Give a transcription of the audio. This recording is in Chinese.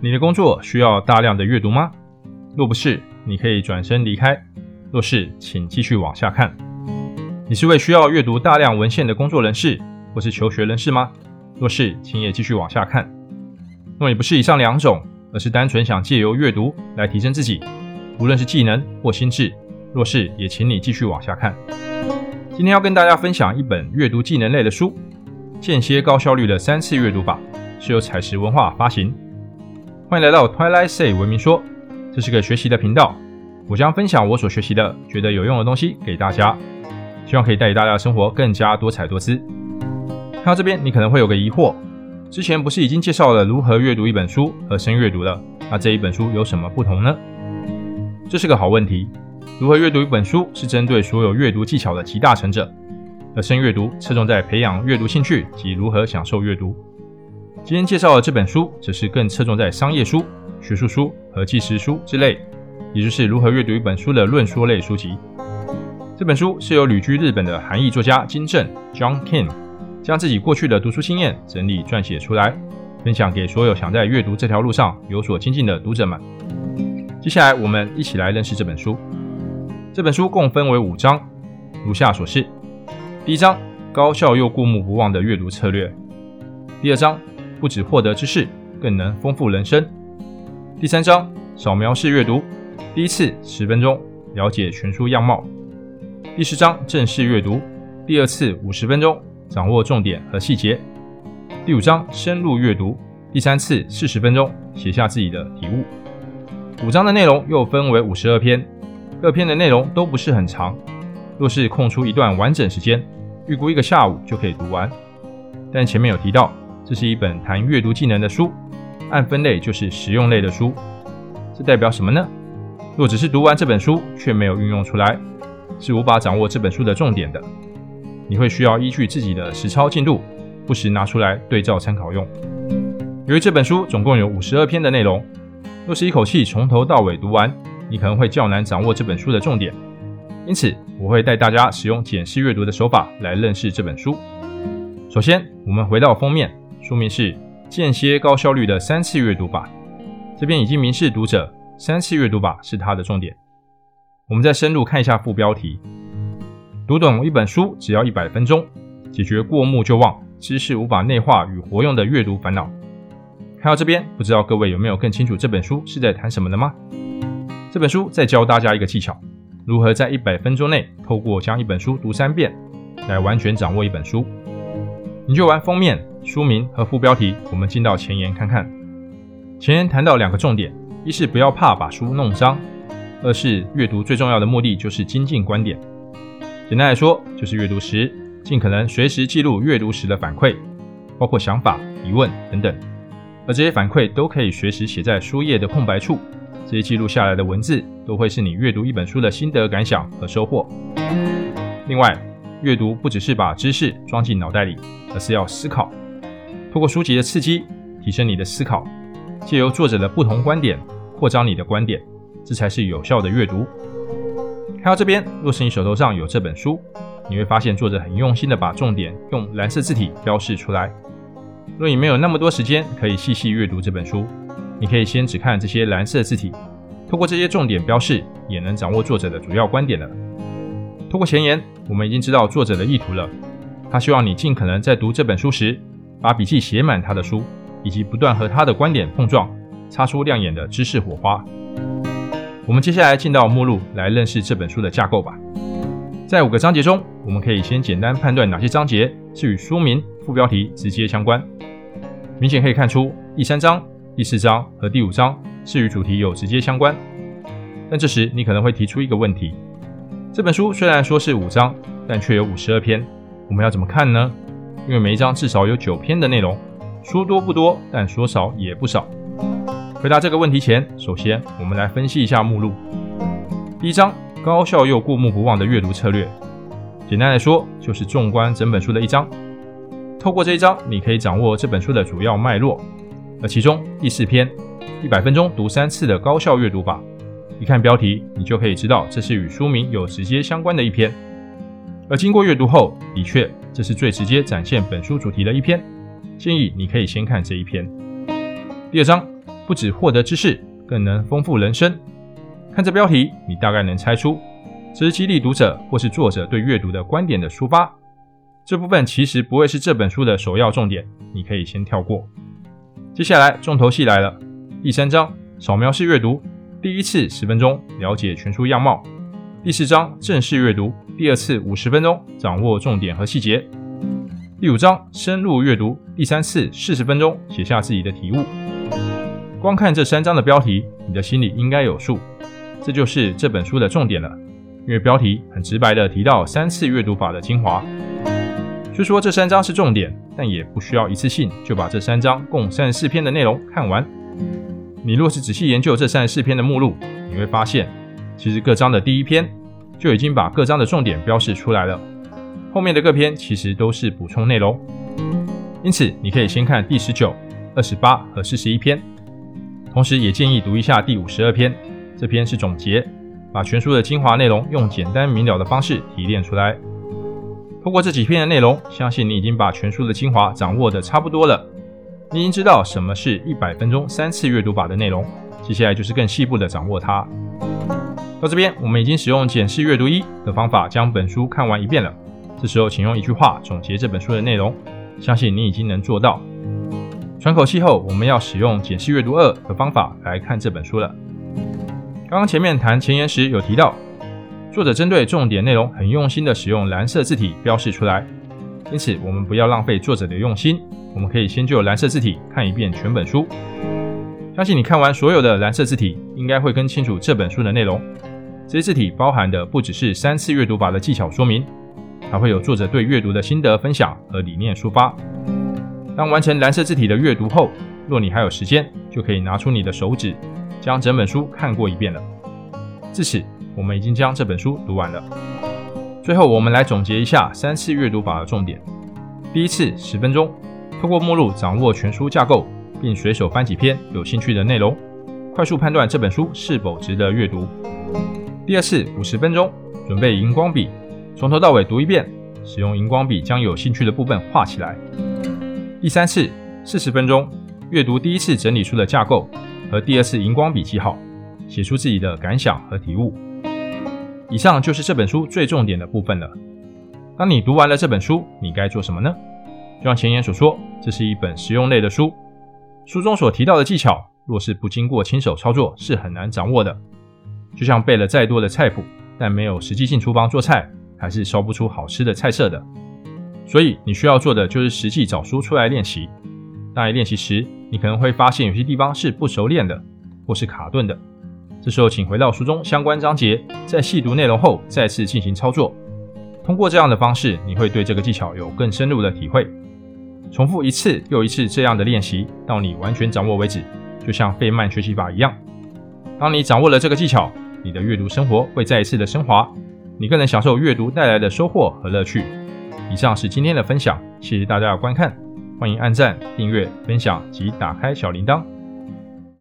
你的工作需要大量的阅读吗？若不是，你可以转身离开；若是，请继续往下看。你是位需要阅读大量文献的工作人士，或是求学人士吗？若是，请也继续往下看。若你不是以上两种，而是单纯想借由阅读来提升自己，无论是技能或心智，若是，也请你继续往下看。今天要跟大家分享一本阅读技能类的书，《间歇高效率的三次阅读法》，是由采石文化发行。欢迎来到 Twilight Say 文明说，这是个学习的频道，我将分享我所学习的、觉得有用的东西给大家，希望可以带给大家生活更加多彩多姿。看到这边，你可能会有个疑惑：之前不是已经介绍了如何阅读一本书和深阅读了？那这一本书有什么不同呢？这是个好问题。如何阅读一本书是针对所有阅读技巧的集大成者，而深阅读侧重在培养阅读兴趣及如何享受阅读。今天介绍的这本书，则是更侧重在商业书、学术书和纪实书之类，也就是如何阅读一本书的论说类书籍。这本书是由旅居日本的韩裔作家金正 John Kim 将自己过去的读书经验整理撰写出来，分享给所有想在阅读这条路上有所精进的读者们。接下来，我们一起来认识这本书。这本书共分为五章，如下所示：第一章，高效又过目不忘的阅读策略；第二章，不止获得知识，更能丰富人生。第三章，扫描式阅读，第一次十分钟了解全书样貌。第四章，正式阅读，第二次五十分钟掌握重点和细节。第五章，深入阅读，第三次四十分钟写下自己的体悟。五章的内容又分为五十二篇，各篇的内容都不是很长。若是空出一段完整时间，预估一个下午就可以读完。但前面有提到。这是一本谈阅读技能的书，按分类就是实用类的书。这代表什么呢？若只是读完这本书却没有运用出来，是无法掌握这本书的重点的。你会需要依据自己的实操进度，不时拿出来对照参考用。由于这本书总共有五十二篇的内容，若是一口气从头到尾读完，你可能会较难掌握这本书的重点。因此，我会带大家使用检视阅读的手法来认识这本书。首先，我们回到封面。书名是间歇高效率的三次阅读法，这边已经明示读者，三次阅读法是它的重点。我们再深入看一下副标题，读懂一本书只要一百分钟，解决过目就忘、知识无法内化与活用的阅读烦恼。看到这边，不知道各位有没有更清楚这本书是在谈什么的吗？这本书在教大家一个技巧，如何在一百分钟内，透过将一本书读三遍，来完全掌握一本书。研究完封面。书名和副标题，我们进到前言看看。前言谈到两个重点：一是不要怕把书弄脏；二是阅读最重要的目的就是精进观点。简单来说，就是阅读时尽可能随时记录阅读时的反馈，包括想法、疑问等等。而这些反馈都可以随时写在书页的空白处，这些记录下来的文字都会是你阅读一本书的心得感想和收获。另外，阅读不只是把知识装进脑袋里，而是要思考。透过书籍的刺激，提升你的思考，借由作者的不同观点，扩张你的观点，这才是有效的阅读。看到这边，若是你手头上有这本书，你会发现作者很用心的把重点用蓝色字体标示出来。若你没有那么多时间可以细细阅读这本书，你可以先只看这些蓝色字体，透过这些重点标示，也能掌握作者的主要观点了。通过前言，我们已经知道作者的意图了，他希望你尽可能在读这本书时，把笔记写满他的书，以及不断和他的观点碰撞，擦出亮眼的知识火花。我们接下来进到目录来认识这本书的架构吧。在五个章节中，我们可以先简单判断哪些章节是与书名、副标题直接相关。明显可以看出，第三章、第四章和第五章是与主题有直接相关。但这时你可能会提出一个问题：这本书虽然说是五章，但却有五十二篇，我们要怎么看呢？因为每一章至少有九篇的内容，说多不多，但说少也不少。回答这个问题前，首先我们来分析一下目录。第一章，高效又过目不忘的阅读策略。简单来说，就是纵观整本书的一章。透过这一章，你可以掌握这本书的主要脉络。而其中第四篇，一百分钟读三次的高效阅读法，一看标题，你就可以知道这是与书名有直接相关的一篇。而经过阅读后，的确。这是最直接展现本书主题的一篇，建议你可以先看这一篇。第二章，不止获得知识，更能丰富人生。看这标题，你大概能猜出，这是激励读者或是作者对阅读的观点的抒发。这部分其实不会是这本书的首要重点，你可以先跳过。接下来重头戏来了，第三章扫描式阅读，第一次十分钟了解全书样貌；第四章正式阅读，第二次五十分钟掌握重点和细节；第五章深入阅读，第三次四十分钟写下自己的体悟。光看这三章的标题，你的心里应该有数。这就是这本书的重点了，因为标题很直白地提到三次阅读法的精华。虽说这三章是重点，但也不需要一次性就把这三章共三十四篇的内容看完。你若是仔细研究这三十四篇的目录，你会发现，其实各章的第一篇就已经把各章的重点标示出来了，后面的各篇其实都是补充内容。因此，你可以先看第十九、二十八和四十一篇，同时也建议读一下第五十二篇。这篇是总结，把全书的精华内容用简单明了的方式提炼出来。通过这几篇的内容，相信你已经把全书的精华掌握得差不多了。你已经知道什么是一百分钟三次阅读法的内容，接下来就是更细部的掌握它。到这边，我们已经使用简式阅读一的方法将本书看完一遍了。这时候，请用一句话总结这本书的内容，相信你已经能做到。喘口气后，我们要使用简式阅读二的方法来看这本书了。刚刚前面谈前言时有提到，作者针对重点内容很用心的使用蓝色字体标示出来，因此我们不要浪费作者的用心，我们可以先就蓝色字体看一遍全本书。相信你看完所有的蓝色字体，应该会更清楚这本书的内容。这些字体包含的不只是三次阅读法的技巧说明，还会有作者对阅读的心得分享和理念抒发。当完成蓝色字体的阅读后，若你还有时间，就可以拿出你的手指。将整本书看过一遍了，至此，我们已经将这本书读完了。最后，我们来总结一下三次阅读法的重点：第一次十分钟，透过目录掌握全书架构，并随手翻几篇有兴趣的内容，快速判断这本书是否值得阅读；第二次五十分钟，准备荧光笔，从头到尾读一遍，使用荧光笔将有兴趣的部分画起来；第三次四十分钟，阅读第一次整理书的架构。和第二次荧光笔记号，写出自己的感想和体悟。以上就是这本书最重点的部分了。当你读完了这本书，你该做什么呢？就像前言所说，这是一本实用类的书。书中所提到的技巧，若是不经过亲手操作，是很难掌握的。就像背了再多的菜谱，但没有实际进厨房做菜，还是烧不出好吃的菜色的。所以你需要做的就是实际找书出来练习。当你练习时，你可能会发现有些地方是不熟练的，或是卡顿的。这时候，请回到书中相关章节，在细读内容后再次进行操作。通过这样的方式，你会对这个技巧有更深入的体会。重复一次又一次这样的练习，到你完全掌握为止，就像费曼学习法一样。当你掌握了这个技巧，你的阅读生活会再一次的升华，你更能享受阅读带来的收获和乐趣。以上是今天的分享，谢谢大家的观看。欢迎按赞、订阅、分享及打开小铃铛。